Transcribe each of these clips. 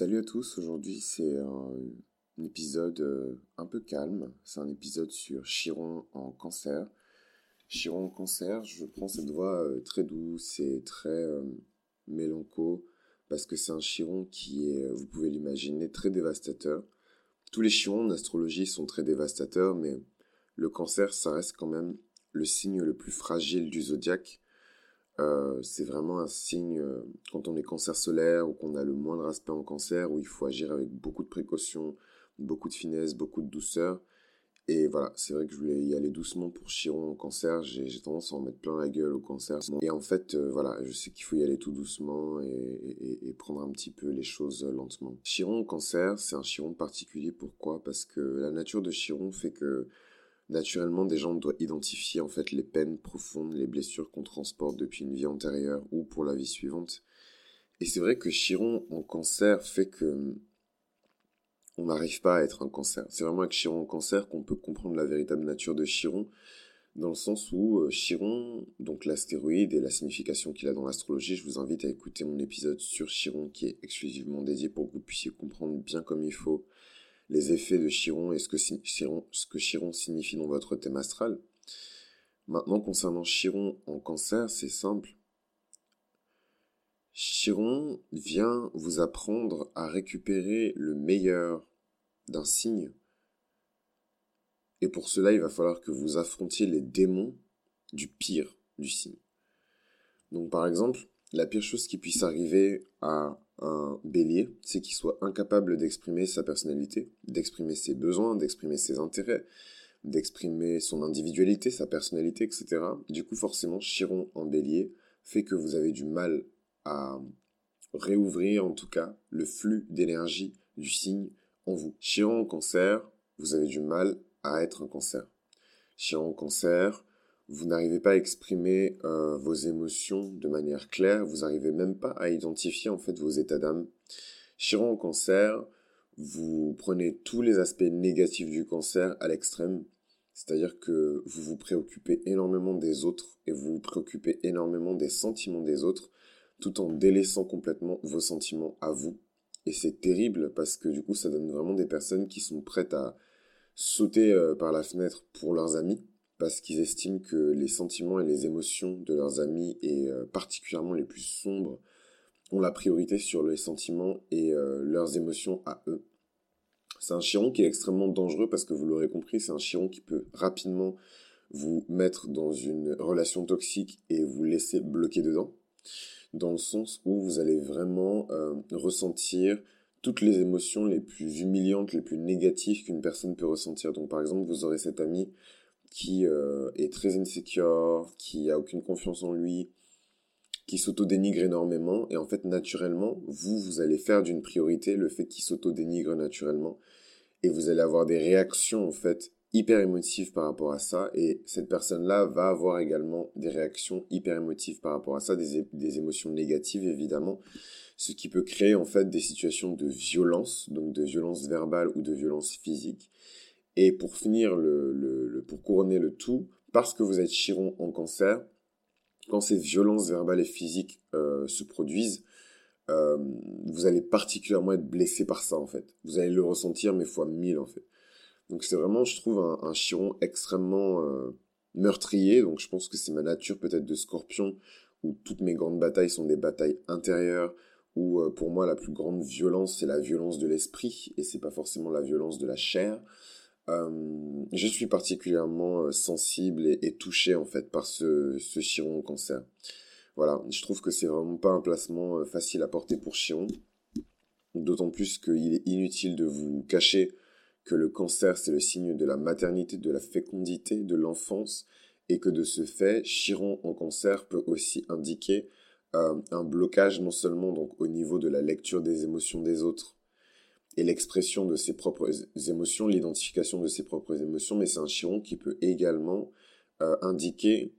Salut à tous, aujourd'hui c'est un, épisode euh, un peu calme, c'est un épisode sur Chiron en cancer. Chiron en cancer, je prends cette voix euh, très douce et très euh, mélanco parce que c'est un Chiron qui est, vous pouvez l'imaginer, très dévastateur. Tous les Chirons en astrologie sont très dévastateurs, mais le cancer, ça reste quand même le signe le plus fragile du zodiaque euh, c'est vraiment un signe euh, quand on est cancer solaire ou qu'on a le moindre aspect en cancer où il faut agir avec beaucoup de précaution, beaucoup de finesse, beaucoup de douceur. Et voilà, c'est vrai que je voulais y aller doucement pour Chiron en cancer. J'ai tendance à en mettre plein la gueule au cancer. Et en fait, euh, voilà, je sais qu'il faut y aller tout doucement et, et, prendre un petit peu les choses lentement. Chiron en cancer, c'est un Chiron particulier. Pourquoi? Parce que la nature de Chiron fait que Naturellement, des gens doivent identifier en fait les peines profondes, les blessures qu'on transporte depuis une vie antérieure ou pour la vie suivante. Et c'est vrai que Chiron en cancer fait que on n'arrive pas à être un cancer. C'est vraiment avec Chiron en cancer qu'on peut comprendre la véritable nature de Chiron, dans le sens où euh, Chiron, donc l'astéroïde et la signification qu'il a dans l'astrologie, je vous invite à écouter mon épisode sur Chiron qui est exclusivement dédié pour que vous puissiez comprendre bien comme il faut les effets de Chiron et ce que, Chiron, signifie dans votre thème astral. Maintenant, concernant Chiron en cancer, c'est simple. Chiron vient vous apprendre à récupérer le meilleur d'un signe. Et pour cela, il va falloir que vous affrontiez les démons du pire du signe. Donc par exemple, la pire chose qui puisse arriver à un bélier, c'est qu'il soit incapable d'exprimer sa personnalité, d'exprimer ses besoins, d'exprimer ses intérêts, d'exprimer son individualité, sa personnalité, etc. Du coup, forcément, Chiron en bélier fait que vous avez du mal à réouvrir, en tout cas, le flux d'énergie du signe en vous. Chiron en cancer, vous avez du mal à être un cancer. Chiron en cancer, vous n'arrivez pas à exprimer euh, vos émotions de manière claire, vous n'arrivez même pas à identifier en fait vos états d'âme. Chiron en cancer, vous prenez tous les aspects négatifs du cancer à l'extrême, c'est-à-dire que vous vous préoccupez énormément des autres et vous vous préoccupez énormément des sentiments des autres, tout en délaissant complètement vos sentiments à vous. Et c'est terrible parce que du coup ça donne vraiment des personnes qui sont prêtes à sauter euh, par la fenêtre pour leurs amis parce qu'ils estiment que les sentiments et les émotions de leurs amis, et euh, particulièrement les plus sombres, ont la priorité sur les sentiments et euh, leurs émotions à eux. C'est un chiron qui est extrêmement dangereux parce que vous l'aurez compris, c'est un chiron qui peut rapidement vous mettre dans une relation toxique et vous laisser bloquer dedans, dans le sens où vous allez vraiment euh, ressentir toutes les émotions les plus humiliantes, les plus négatives qu'une personne peut ressentir. Donc par exemple, vous aurez cet ami qui euh, est très insecure, qui a aucune confiance en lui, qui s'auto-dénigre énormément. Et en fait, naturellement, vous, vous allez faire d'une priorité le fait qu'il s'auto-dénigre naturellement. Et vous allez avoir des réactions, en fait, hyper émotives par rapport à ça. Et cette personne-là va avoir également des réactions hyper émotives par rapport à ça, des, des émotions négatives, évidemment. Ce qui peut créer, en fait, des situations de violence, donc de violence verbale ou de violence physique et pour finir, le, pour couronner le tout, parce que vous êtes Chiron en cancer, quand ces violences verbales et physiques euh, se produisent, euh, vous allez particulièrement être blessé par ça en fait. Vous allez le ressentir mais fois mille en fait. Donc c'est vraiment, je trouve, un, Chiron extrêmement euh, meurtrier. Donc je pense que c'est ma nature peut-être de Scorpion, où toutes mes grandes batailles sont des batailles intérieures, où pour moi la plus grande violence c'est la violence de l'esprit et c'est pas forcément la violence de la chair. Euh, je suis particulièrement euh, sensible et, touché en fait par ce, ce Chiron au cancer. Voilà, je trouve que c'est vraiment pas un placement euh, facile à porter pour Chiron. D'autant plus qu'il est inutile de vous cacher que le cancer c'est le signe de la maternité, de la fécondité, de l'enfance, et que de ce fait, Chiron en cancer peut aussi indiquer un blocage non seulement donc au niveau de la lecture des émotions des autres, et l'expression de ses propres émotions, l'identification de ses propres émotions, mais c'est un chiron qui peut également euh, indiquer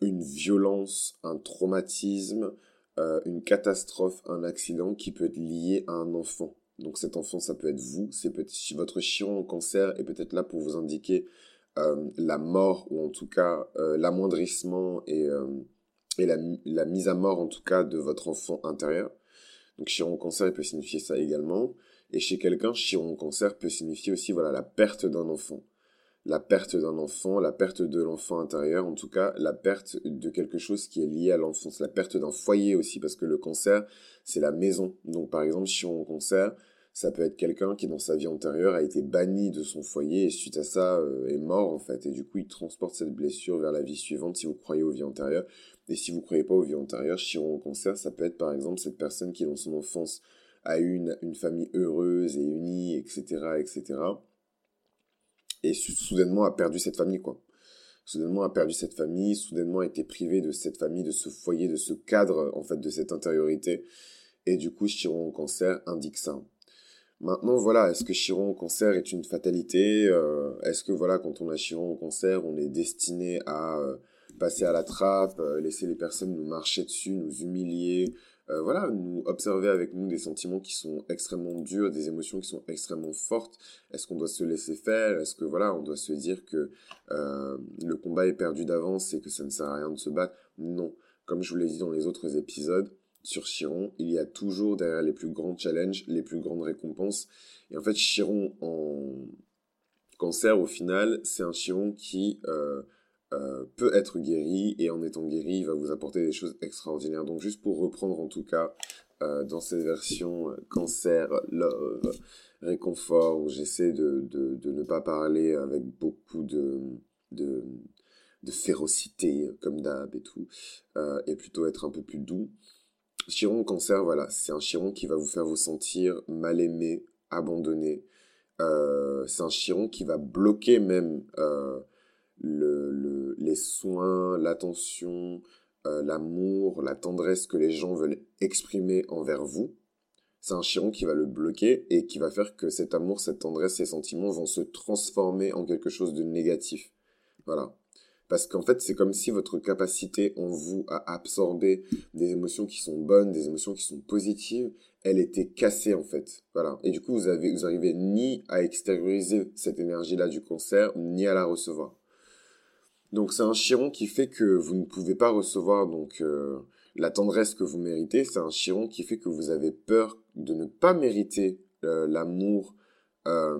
une violence, un traumatisme, euh, une catastrophe, un accident qui peut être lié à un enfant. Donc cet enfant, ça peut être vous, c'est peut-être votre chiron en cancer est peut-être là pour vous indiquer euh, la mort ou en tout cas l'amoindrissement et, et la, mise à mort en tout cas de votre enfant intérieur. Donc chiron cancer, il peut signifier ça également. Et chez quelqu'un, chiron cancer peut signifier aussi voilà la perte d'un enfant. La perte d'un enfant, la perte de l'enfant intérieur, en tout cas la perte de quelque chose qui est lié à l'enfance, la perte d'un foyer aussi, parce que le cancer, c'est la maison. Donc par exemple, chiron cancer, ça peut être quelqu'un qui dans sa vie antérieure a été banni de son foyer et suite à ça euh, est mort en fait et du coup il transporte cette blessure vers la vie suivante si vous croyez aux vies antérieures et si vous croyez pas aux vies antérieures chiron au cancer ça peut être par exemple cette personne qui dans son enfance une, une famille heureuse et unie etc etc et soudainement a perdu cette famille quoi. Soudainement a perdu cette famille soudainement a été privé de cette famille de ce foyer de ce cadre en fait de cette intériorité. Et du coup Chiron au cancer indique ça. Maintenant, voilà, est-ce que Chiron au cancer est une fatalité? Euh, Est-ce que, voilà, quand on a Chiron au cancer, on est destiné à euh, passer à la trappe, euh, laisser les personnes nous marcher dessus, nous humilier voilà, nous observer avec nous des sentiments qui sont extrêmement durs, des émotions qui sont extrêmement fortes. Est-ce qu'on doit se laisser faire? Est-ce que voilà, on doit se dire que le combat est perdu d'avance et que ça ne sert à rien de se battre? Non. Comme je vous l'ai dit dans les autres épisodes, sur Chiron, il y a toujours derrière les plus grands challenges, les plus grandes récompenses. Et en fait, Chiron en cancer, au final, c'est un Chiron qui euh, euh, peut être guéri, et en étant guéri, il va vous apporter des choses extraordinaires. Donc juste pour reprendre en tout cas, euh, dans cette version cancer, love, réconfort, où j'essaie de, de, ne pas parler avec beaucoup de, de, de férocité, comme d'hab et tout, et plutôt être un peu plus doux. Chiron cancer, voilà, c'est un chiron qui va vous faire vous sentir mal aimé, abandonné. Euh, c'est un chiron qui va bloquer même le, les soins, l'attention, euh, l'amour, la tendresse que les gens veulent exprimer envers vous. C'est un chiron qui va le bloquer et qui va faire que cet amour, cette tendresse, ces sentiments vont se transformer en quelque chose de négatif. Voilà. Parce qu'en fait, c'est comme si votre capacité en vous à absorber des émotions qui sont bonnes, des émotions qui sont positives, elle était cassée en fait. Voilà. Et du coup, vous avez, vous arrivez ni à extérioriser cette énergie-là du cancer, ni à la recevoir. Donc c'est un chiron qui fait que vous ne pouvez pas recevoir donc euh, la tendresse que vous méritez. C'est un chiron qui fait que vous avez peur de ne pas mériter euh, l'amour, euh,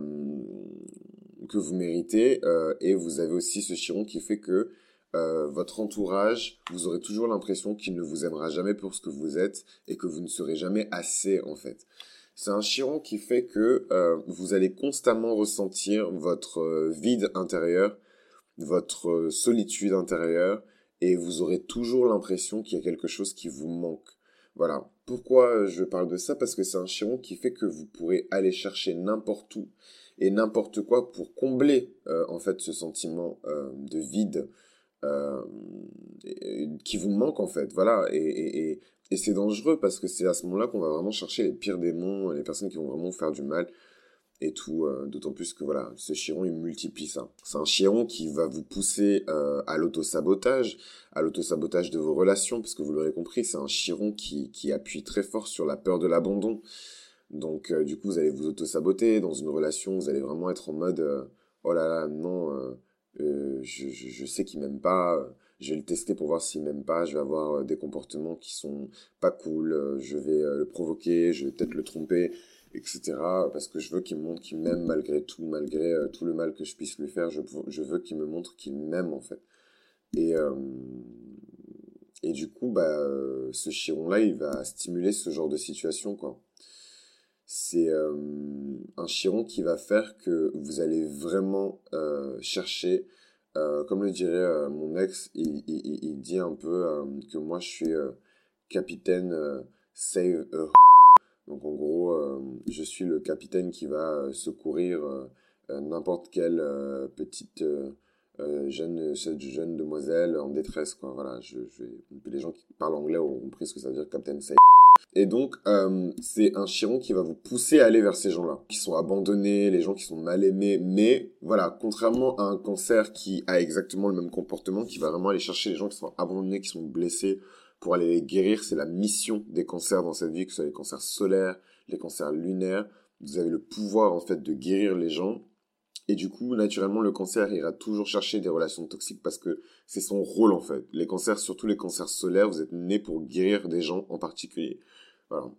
que vous méritez et vous avez aussi ce chiron qui fait que votre entourage, vous aurez toujours l'impression qu'il ne vous aimera jamais pour ce que vous êtes et que vous ne serez jamais assez en fait. C'est un chiron qui fait que vous allez constamment ressentir votre vide intérieur, votre solitude intérieure et vous aurez toujours l'impression qu'il y a quelque chose qui vous manque. Voilà. Pourquoi je parle de ça? Parce que c'est un chiron qui fait que vous pourrez aller chercher n'importe où et n'importe quoi pour combler euh, en fait ce sentiment euh, de vide euh, qui vous manque en fait. Voilà. Et, c'est dangereux parce que c'est à ce moment-là qu'on va vraiment chercher les pires démons, les personnes qui vont vraiment faire du mal et tout, d'autant plus que voilà, ce chiron il multiplie ça. C'est un chiron qui va vous pousser à l'auto-sabotage, à l'auto-sabotage de vos relations, parce que vous l'aurez compris, c'est un chiron qui, qui appuie très fort sur la peur de l'abandon. Donc euh, du coup, vous allez vous auto-saboter dans une relation, vous allez vraiment être en mode euh, oh là là, non, euh, je, je, je, sais qu'il m'aime pas, je vais le tester pour voir s'il m'aime pas, je vais avoir des comportements qui sont pas cool, je vais le provoquer, je vais peut-être le tromper, etc. Parce que je veux qu'il me montre qu'il m'aime malgré tout, malgré tout le mal que je puisse lui faire, je, veux qu'il me montre qu'il m'aime en fait. Et, et du coup, bah, ce chiron-là, il va stimuler ce genre de situation, quoi c'est euh, un chiron qui va faire que vous allez vraiment euh, chercher, euh, comme le dirait mon ex, il, dit un peu que moi je suis capitaine save Donc en gros, je suis le capitaine qui va secourir n'importe quelle petite jeune, jeune demoiselle en détresse. Quoi. Voilà, je, les gens qui parlent anglais ont compris ce que ça veut dire capitaine save. Et donc, euh, c'est un chiron qui va vous pousser à aller vers ces gens-là, qui sont abandonnés, les gens qui sont mal aimés. Mais voilà, contrairement à un cancer qui a exactement le même comportement, qui va vraiment aller chercher les gens qui sont abandonnés, qui sont blessés, pour aller les guérir. C'est la mission des cancers dans cette vie, que ce soit les cancers solaires, les cancers lunaires. Vous avez le pouvoir en fait de guérir les gens. Et du coup, naturellement, le cancer ira toujours chercher des relations toxiques parce que c'est son rôle en fait. Les cancers, surtout les cancers solaires, vous êtes né pour guérir des gens en particulier. Voilà.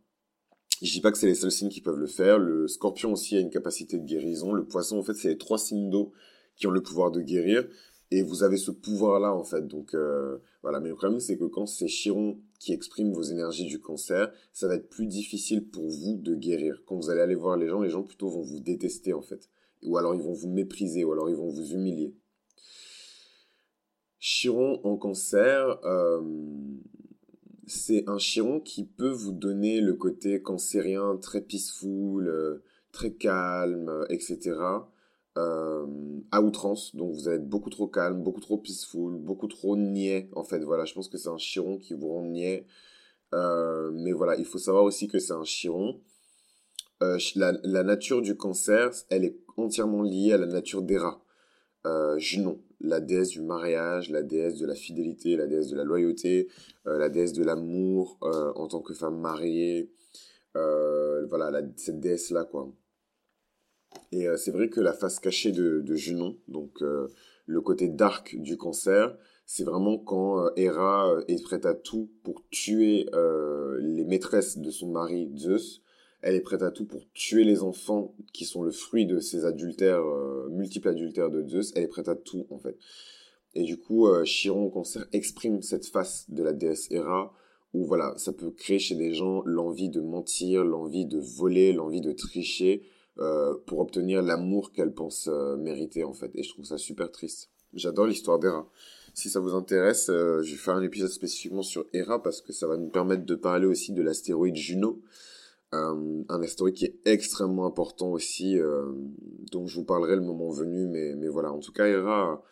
Je dis pas que c'est les seuls signes qui peuvent le faire. Le scorpion aussi a une capacité de guérison. Le poisson, en fait, c'est les trois signes d'eau qui ont le pouvoir de guérir. Et vous avez ce pouvoir-là, en fait. Donc, euh, voilà. Mais le problème, c'est que quand c'est Chiron qui exprime vos énergies du cancer, ça va être plus difficile pour vous de guérir. Quand vous allez aller voir les gens, les gens plutôt vont vous détester, en fait. Ou alors ils vont vous mépriser, ou alors ils vont vous humilier. Chiron en cancer, euh, c'est un chiron qui peut vous donner le côté cancérien très peaceful, euh, très calme, etc. Euh, à outrance. Donc vous allez être beaucoup trop calme, beaucoup trop peaceful, beaucoup trop niais. En fait, voilà, je pense que c'est un chiron qui vous rend niais. Euh, mais voilà, il faut savoir aussi que c'est un chiron. La, la, nature du cancer, elle est entièrement liée à la nature d'Héra. Junon la déesse du mariage, la déesse de la fidélité, la déesse de la loyauté, euh, la déesse de l'amour euh, en tant que femme mariée. Euh, voilà, cette déesse-là, quoi. Et c'est vrai que la face cachée de, Junon, donc le côté dark du cancer, c'est vraiment quand Hera est prête à tout pour tuer les maîtresses de son mari Zeus elle est prête à tout pour tuer les enfants qui sont le fruit de ces adultères, euh, multiples adultères de Zeus. Elle est prête à tout, en fait. Et du coup, euh, Chiron au concert exprime cette face de la déesse Hera, où voilà, ça peut créer chez des gens l'envie de mentir, l'envie de voler, l'envie de tricher, euh, pour obtenir l'amour qu'elle pense euh, mériter, en fait. Et je trouve ça super triste. J'adore l'histoire d'Hera. Si ça vous intéresse, je vais faire un épisode spécifiquement sur Hera, parce que ça va nous permettre de parler aussi de l'astéroïde Juno, un, astéroïde qui est extrêmement important aussi, euh, dont je vous parlerai le moment venu, mais, voilà, en tout cas, Hera,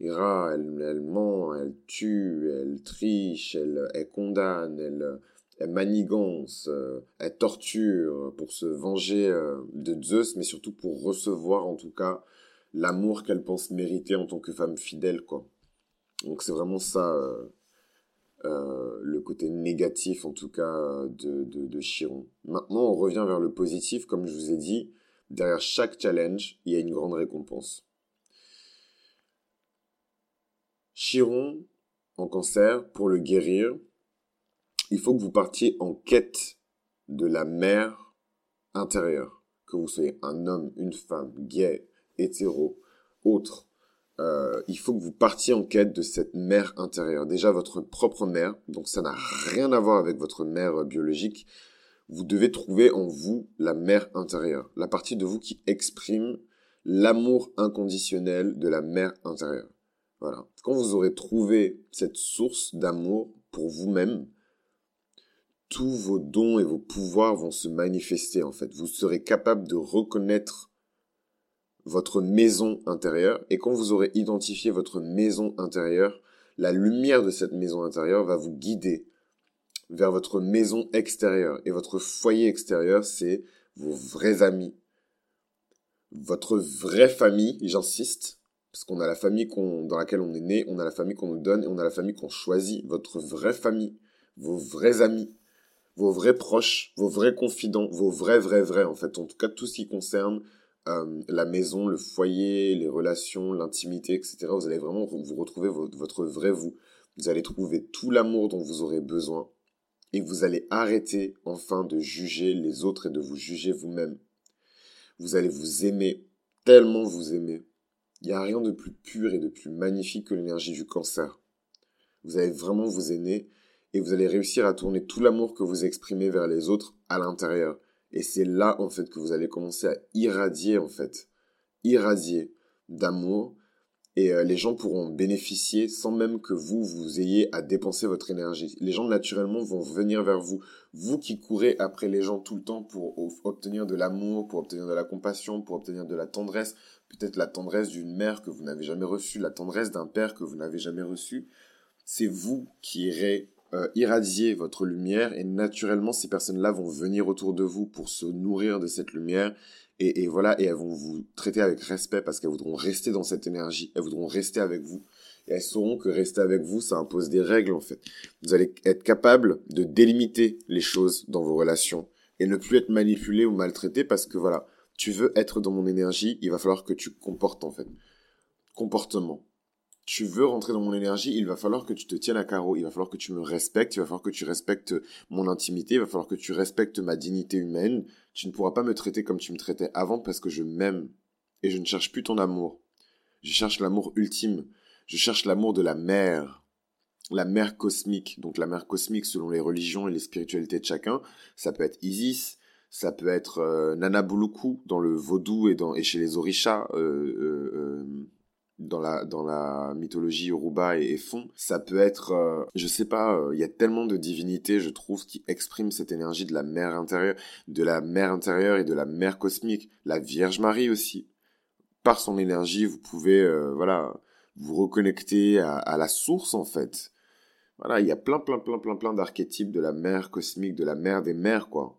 Hera elle, ment, elle tue, elle triche, elle, elle condamne, elle manigance, euh, elle torture pour se venger euh, de Zeus, mais surtout pour recevoir en tout cas l'amour qu'elle pense mériter en tant que femme fidèle, quoi. Donc c'est vraiment ça euh, le côté négatif en tout cas de, de, Chiron. Maintenant, on revient vers le positif. Comme je vous ai dit, derrière chaque challenge, il y a une grande récompense. Chiron, en cancer, pour le guérir, il faut que vous partiez en quête de la mère intérieure. Que vous soyez un homme, une femme, gay, hétéro, autre, euh, il faut que vous partiez en quête de cette mère intérieure. Déjà votre propre mère, donc ça n'a rien à voir avec votre mère euh, biologique. Vous devez trouver en vous la mère intérieure, la partie de vous qui exprime l'amour inconditionnel de la mère intérieure. Voilà. Quand vous aurez trouvé cette source d'amour pour vous-même, tous vos dons et vos pouvoirs vont se manifester en fait. Vous serez capable de reconnaître votre maison intérieure. Et quand vous aurez identifié votre maison intérieure, la lumière de cette maison intérieure va vous guider vers votre maison extérieure. Et votre foyer extérieur, c'est vos vrais amis, votre vraie famille, j'insiste, parce qu'on a la famille dans laquelle on est né, on a la famille qu'on nous donne et on a la famille qu'on choisit. Votre vraie famille, vos vrais amis, vos vrais proches, vos vrais confidents, vos vrais, vrais, vrais, en fait. En tout cas, tout ce qui concerne euh, la maison, le foyer, les relations, l'intimité, etc. Vous allez vraiment vous retrouver votre, vrai vous. Vous allez trouver tout l'amour dont vous aurez besoin et vous allez arrêter enfin de juger les autres et de vous juger vous-même. Vous allez vous aimer, tellement vous aimer. Il n'y a rien de plus pur et de plus magnifique que l'énergie du cancer. Vous allez vraiment vous aimer et vous allez réussir à tourner tout l'amour que vous exprimez vers les autres à l'intérieur. Et c'est là, en fait, que vous allez commencer à irradier, en fait, irradier d'amour. Et euh, les gens pourront bénéficier sans même que vous, vous ayez à dépenser votre énergie. Les gens, naturellement, vont venir vers vous. Vous qui courez après les gens tout le temps pour obtenir de l'amour, pour obtenir de la compassion, pour obtenir de la tendresse, peut-être la tendresse d'une mère que vous n'avez jamais reçue, la tendresse d'un père que vous n'avez jamais reçu, c'est vous qui irez euh, irradier votre lumière et naturellement ces personnes-là vont venir autour de vous pour se nourrir de cette lumière et, voilà et elles vont vous traiter avec respect parce qu'elles voudront rester dans cette énergie, elles voudront rester avec vous et elles sauront que rester avec vous ça impose des règles en fait. Vous allez être capable de délimiter les choses dans vos relations et ne plus être manipulé ou maltraité parce que voilà, tu veux être dans mon énergie, il va falloir que tu comportes en fait. Comportement. Tu veux rentrer dans mon énergie, il va falloir que tu te tiennes à carreau, il va falloir que tu me respectes, il va falloir que tu respectes mon intimité, il va falloir que tu respectes ma dignité humaine. Tu ne pourras pas me traiter comme tu me traitais avant parce que je m'aime et je ne cherche plus ton amour. Je cherche l'amour ultime. Je cherche l'amour de la mère. La mère cosmique. Donc la mère cosmique selon les religions et les spiritualités de chacun. Ça peut être Isis, ça peut être euh, dans le vaudou et chez les orishas. Euh, euh, euh dans la dans la mythologie Yoruba et, Fon, ça peut être euh, je sais pas euh, il y a tellement de divinités je trouve qui expriment cette énergie de la mère intérieure de la mère intérieure et de la mère cosmique. La Vierge Marie aussi. Par son énergie vous pouvez euh, voilà vous reconnecter à, à, la source en fait. Voilà il y a plein plein plein plein plein d'archétypes de la mère cosmique de la mère des mères quoi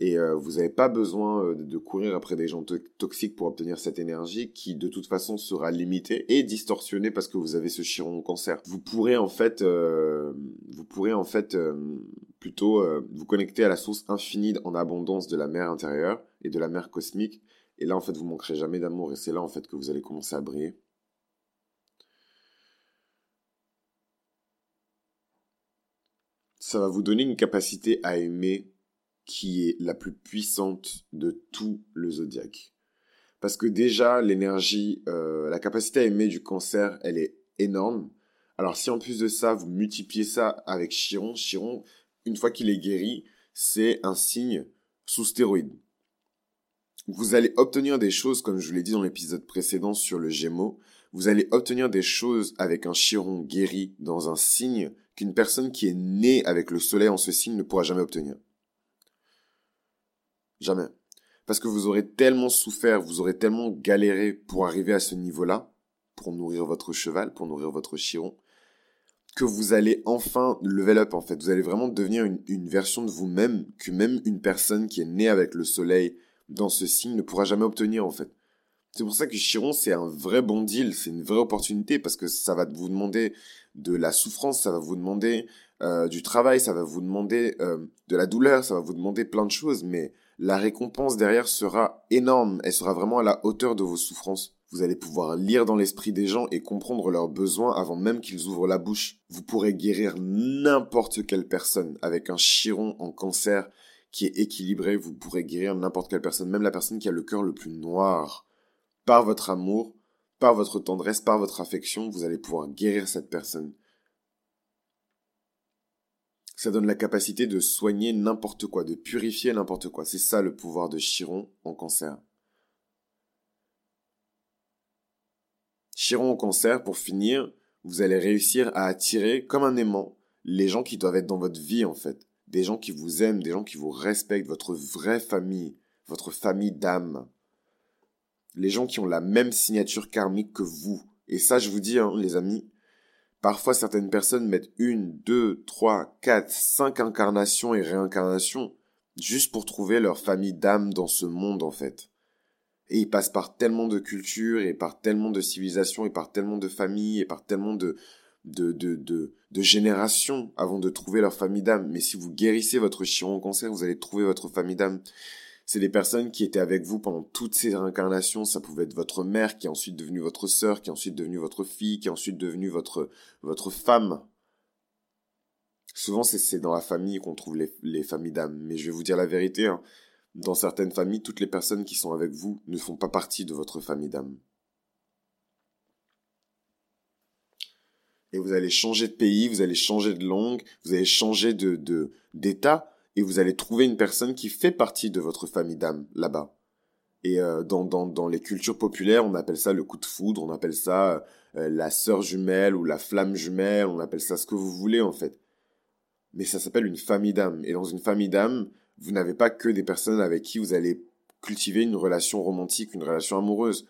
et euh, vous n'avez pas besoin euh, de courir après des gens toxiques pour obtenir cette énergie qui de toute façon sera limitée et distorsionnée parce que vous avez ce chiron au cancer. Vous pourrez en fait, euh, vous pourrez en fait plutôt vous connecter à la source infinie en abondance de la mer intérieure et de la mer cosmique. Et là en fait vous manquerez jamais d'amour et c'est là en fait que vous allez commencer à briller. Ça va vous donner une capacité à aimer qui est la plus puissante de tout le zodiaque. Parce que déjà, l'énergie, euh, la capacité à aimer du cancer, elle est énorme. Alors si en plus de ça, vous multipliez ça avec Chiron, Chiron, une fois qu'il est guéri, c'est un signe sous stéroïde. Vous allez obtenir des choses, comme je vous l'ai dit dans l'épisode précédent sur le Gémeaux, vous allez obtenir des choses avec un Chiron guéri dans un signe qu'une personne qui est née avec le soleil en ce signe ne pourra jamais obtenir. Jamais. Parce que vous aurez tellement souffert, vous aurez tellement galéré pour arriver à ce niveau-là, pour nourrir votre cheval, pour nourrir votre chiron, que vous allez enfin level up en fait. Vous allez vraiment devenir une, version de vous-même que même une personne qui est née avec le soleil dans ce signe ne pourra jamais obtenir en fait. C'est pour ça que Chiron, c'est un vrai bon deal, c'est une vraie opportunité parce que ça va vous demander de la souffrance, ça va vous demander euh, du travail, ça va vous demander euh, de la douleur, ça va vous demander plein de choses, mais la récompense derrière sera énorme, elle sera vraiment à la hauteur de vos souffrances. Vous allez pouvoir lire dans l'esprit des gens et comprendre leurs besoins avant même qu'ils ouvrent la bouche. Vous pourrez guérir n'importe quelle personne avec un chiron en cancer qui est équilibré. Vous pourrez guérir n'importe quelle personne, même la personne qui a le cœur le plus noir. Par votre amour, par votre tendresse, par votre affection, vous allez pouvoir guérir cette personne ça donne la capacité de soigner n'importe quoi, de purifier n'importe quoi. C'est ça le pouvoir de Chiron en cancer. Chiron en cancer, pour finir, vous allez réussir à attirer comme un aimant les gens qui doivent être dans votre vie en fait. Des gens qui vous aiment, des gens qui vous respectent, votre vraie famille, votre famille d'âme. Les gens qui ont la même signature karmique que vous. Et ça, je vous dis, hein, les amis, Parfois, certaines personnes mettent une, deux, trois, quatre, cinq incarnations et réincarnations juste pour trouver leur famille d'âme dans ce monde, en fait. Et ils passent par tellement de cultures et par tellement de civilisations et par tellement de familles et par tellement de, de, de, de, générations avant de trouver leur famille d'âme. Mais si vous guérissez votre chiron cancer, vous allez trouver votre famille d'âme c'est des personnes qui étaient avec vous pendant toutes ces réincarnations. Ça pouvait être votre mère qui est ensuite devenue votre sœur, qui est ensuite devenue votre fille, qui est ensuite devenue votre, femme. Souvent, c'est dans la famille qu'on trouve les, familles d'âmes. Mais je vais vous dire la vérité, hein. dans certaines familles, toutes les personnes qui sont avec vous ne font pas partie de votre famille d'âme. Et vous allez changer de pays, vous allez changer de langue, vous allez changer de d'état, et vous allez trouver une personne qui fait partie de votre famille d'âme là-bas. Et euh, dans, dans, dans les cultures populaires, on appelle ça le coup de foudre, on appelle ça euh, la sœur jumelle ou la flamme jumelle, on appelle ça ce que vous voulez en fait. Mais ça s'appelle une famille d'âme. Et dans une famille d'âme, vous n'avez pas que des personnes avec qui vous allez cultiver une relation romantique, une relation amoureuse.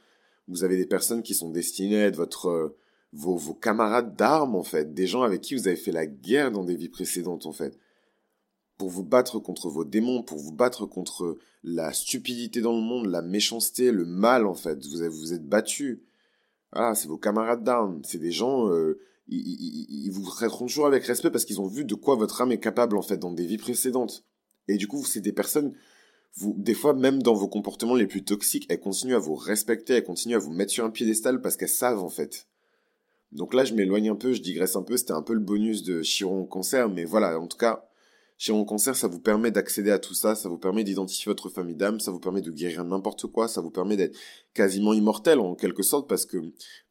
Vous avez des personnes qui sont destinées à être votre, euh, vos, vos camarades d'armes en fait, des gens avec qui vous avez fait la guerre dans des vies précédentes en fait pour vous battre contre vos démons, pour vous battre contre la stupidité dans le monde, la méchanceté, le mal en fait. Vous vous êtes battu. Ah, c'est vos camarades d'armes. C'est des gens, euh, ils, vous traiteront toujours avec respect parce qu'ils ont vu de quoi votre âme est capable en fait dans des vies précédentes. Et du coup, c'est des personnes, vous, des fois même dans vos comportements les plus toxiques, elles continuent à vous respecter, elles continuent à vous mettre sur un piédestal parce qu'elles savent en fait. Donc là, je m'éloigne un peu, je digresse un peu, c'était un peu le bonus de Chiron Cancer, mais voilà, en tout cas, Chiron Cancer, ça vous permet d'accéder à tout ça, ça vous permet d'identifier votre famille d'âme, ça vous permet de guérir n'importe quoi, ça vous permet d'être quasiment immortel en quelque sorte, parce que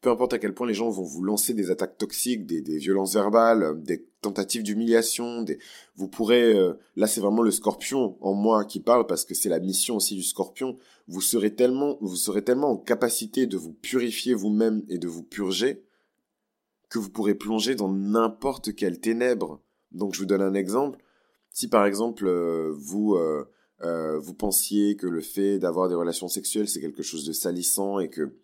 peu importe à quel point les gens vont vous lancer des attaques toxiques, des, violences verbales, des tentatives d'humiliation, vous pourrez, euh, là c'est vraiment le scorpion en moi qui parle, parce que c'est la mission aussi du scorpion, vous serez tellement, vous serez tellement en capacité de vous purifier vous-même et de vous purger, que vous pourrez plonger dans n'importe quelle ténèbre. Donc je vous donne un exemple si par exemple euh, vous euh, euh, vous pensiez que le fait d'avoir des relations sexuelles c'est quelque chose de salissant et que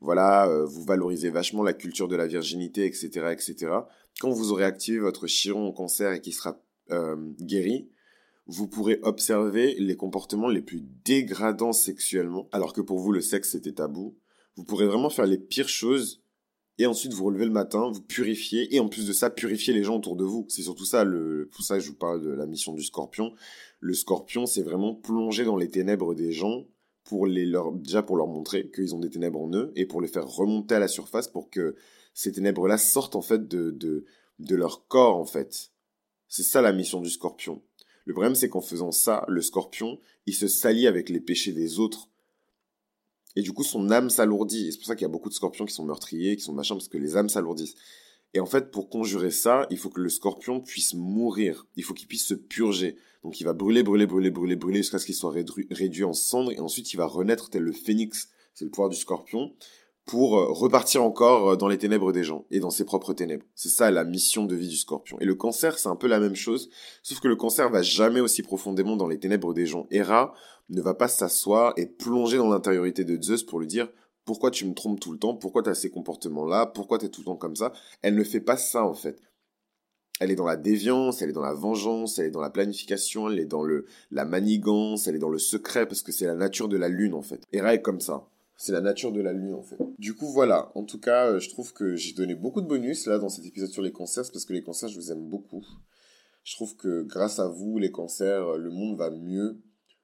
voilà vous valorisez vachement la culture de la virginité etc etc quand vous aurez activé votre chiron au cancer et qui sera guéri vous pourrez observer les comportements les plus dégradants sexuellement alors que pour vous le sexe c'était tabou. Vous pourrez vraiment faire les pires choses et ensuite vous relevez le matin, vous purifiez, et en plus de ça, purifier les gens autour de vous. C'est surtout ça, le, pour ça que je vous parle de la mission du scorpion. Le scorpion, c'est vraiment plonger dans les ténèbres des gens pour leur, déjà pour leur montrer qu'ils ont des ténèbres en eux, et pour les faire remonter à la surface pour que ces ténèbres-là sortent en fait de, de, de leur corps en fait. C'est ça la mission du scorpion. Le problème c'est qu'en faisant ça, le scorpion, il se salit avec les péchés des autres et du coup, son âme s'alourdit. Et c'est pour ça qu'il y a beaucoup de scorpions qui sont meurtriers, qui sont machins, parce que les âmes s'alourdissent. Et en fait, pour conjurer ça, il faut que le scorpion puisse mourir. Il faut qu'il puisse se purger. Donc il va brûler, brûler, brûler, brûler, brûler jusqu'à ce qu'il soit réduit en cendres. Et ensuite, il va renaître tel le phénix. C'est le pouvoir du scorpion pour euh, repartir encore euh, dans les ténèbres des gens et dans ses propres ténèbres. C'est ça la mission de vie du scorpion. Et le cancer, c'est un peu la même chose, sauf que le cancer va jamais aussi profondément dans les ténèbres des gens. Hera ne va pas s'asseoir et plonger dans l'intériorité de Zeus pour lui dire pourquoi tu me trompes tout le temps, pourquoi tu as ces comportements-là, pourquoi tu es tout le temps comme ça? Elle ne fait pas ça en fait. Elle est dans la déviance, elle est dans la vengeance, elle est dans la planification, elle est dans le la manigance, elle est dans le secret parce que c'est la nature de la lune en fait. Hera est comme ça. C'est la nature de la lune en fait. Du coup voilà, en tout cas euh, je trouve que j'ai donné beaucoup de bonus là dans cet épisode sur les cancers parce que les cancers je vous aime beaucoup. Je trouve que grâce à vous les cancers euh, le monde va mieux.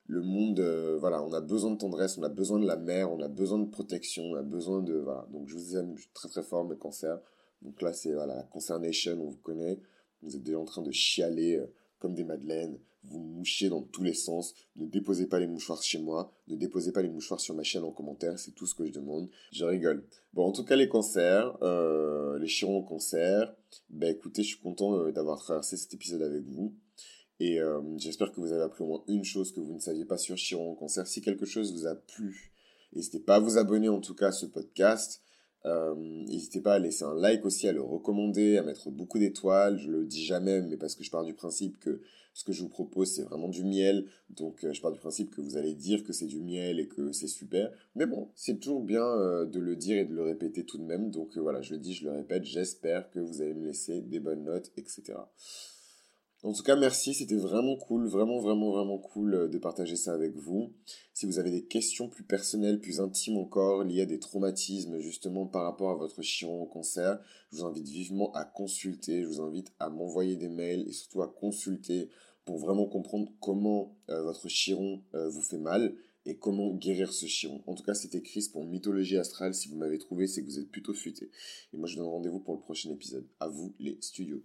Le monde euh, voilà, on a besoin de tendresse, on a besoin de la mer, on a besoin de protection, on a besoin de voilà. Donc je vous aime très très fort mes cancers. Donc là c'est voilà, la Cancer Nation, on vous connaît. Vous êtes déjà en train de chialer comme des madeleines, vous mouchez dans tous les sens, ne déposez pas les mouchoirs chez moi, ne déposez pas les mouchoirs sur ma chaîne en commentaire, c'est tout ce que je demande. Je rigole. Bon, en tout cas, les cancers, euh, les chirons cancer, ben écoutez, je suis content euh, d'avoir traversé cet épisode avec vous. Et euh, j'espère que vous avez appris au moins une chose que vous ne saviez pas sur Chiron cancer. Si quelque chose vous a plu, n'hésitez pas à vous abonner en tout cas à ce podcast. Euh, n'hésitez pas à laisser un like aussi, à le recommander, à mettre beaucoup d'étoiles. Je le dis jamais, mais parce que je pars du principe que ce que je vous propose, c'est vraiment du miel. Donc, euh, je pars du principe que vous allez dire que c'est du miel et que c'est super. Mais bon, c'est toujours bien euh, de le dire et de le répéter tout de même. Donc, voilà, je le dis, je le répète. J'espère que vous allez me laisser des bonnes notes, etc. En tout cas, merci, c'était vraiment cool, vraiment, vraiment, vraiment cool euh, de partager ça avec vous. Si vous avez des questions plus personnelles, plus intimes encore, liées à des traumatismes justement par rapport à votre chiron au cancer, je vous invite vivement à consulter, je vous invite à m'envoyer des mails et surtout à consulter pour vraiment comprendre comment euh, votre chiron euh, vous fait mal et comment guérir ce chiron. En tout cas, c'était Chris pour Mythologie Astrale. Si vous m'avez trouvé, c'est que vous êtes plutôt futé. Et moi, je vous donne rendez-vous pour le prochain épisode. À vous, les studios.